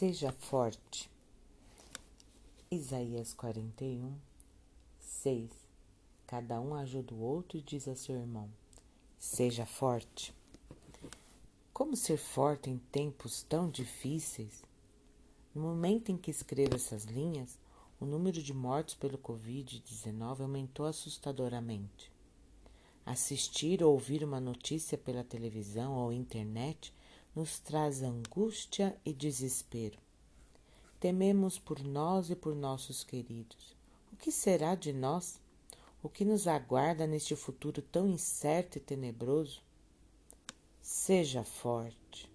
Seja forte. Isaías 41, 6. Cada um ajuda o outro e diz a seu irmão: Seja forte. Como ser forte em tempos tão difíceis? No momento em que escrevo essas linhas, o número de mortos pelo Covid-19 aumentou assustadoramente. Assistir ou ouvir uma notícia pela televisão ou internet nos traz angústia e desespero. Tememos por nós e por nossos queridos. O que será de nós? O que nos aguarda neste futuro tão incerto e tenebroso? Seja forte.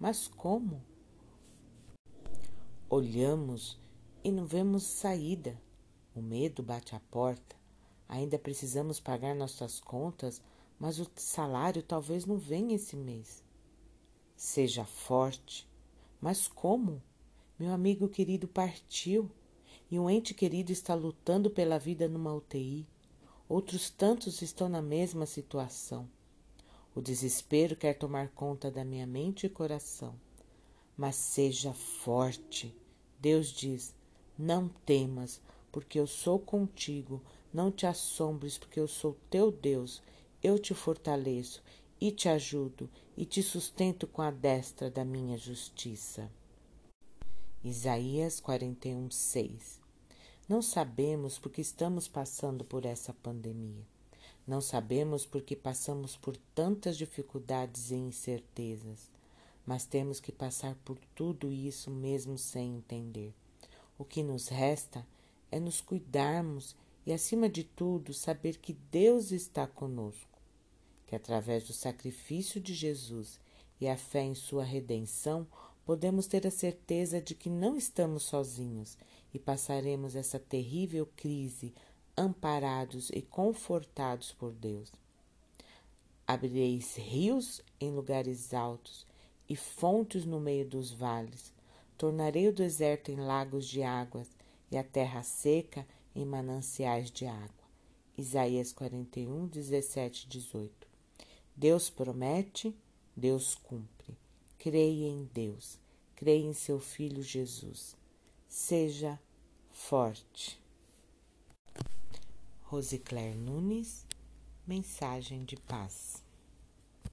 Mas como? Olhamos e não vemos saída. O medo bate à porta. Ainda precisamos pagar nossas contas, mas o salário talvez não venha esse mês. Seja forte. Mas como? Meu amigo querido partiu e um ente querido está lutando pela vida numa UTI. Outros tantos estão na mesma situação. O desespero quer tomar conta da minha mente e coração. Mas seja forte. Deus diz: Não temas, porque eu sou contigo. Não te assombres, porque eu sou teu Deus. Eu te fortaleço e te ajudo e te sustento com a destra da minha justiça. Isaías 41, 6 Não sabemos porque estamos passando por essa pandemia. Não sabemos porque passamos por tantas dificuldades e incertezas, mas temos que passar por tudo isso mesmo sem entender. O que nos resta é nos cuidarmos e, acima de tudo, saber que Deus está conosco que através do sacrifício de Jesus e a fé em sua redenção, podemos ter a certeza de que não estamos sozinhos e passaremos essa terrível crise amparados e confortados por Deus. Abrireis rios em lugares altos e fontes no meio dos vales. Tornarei o deserto em lagos de águas e a terra seca em mananciais de água. Isaías 41, 17, 18. Deus promete, Deus cumpre. Creia em Deus, creia em seu Filho Jesus. Seja forte. Rosicler Nunes, mensagem de paz.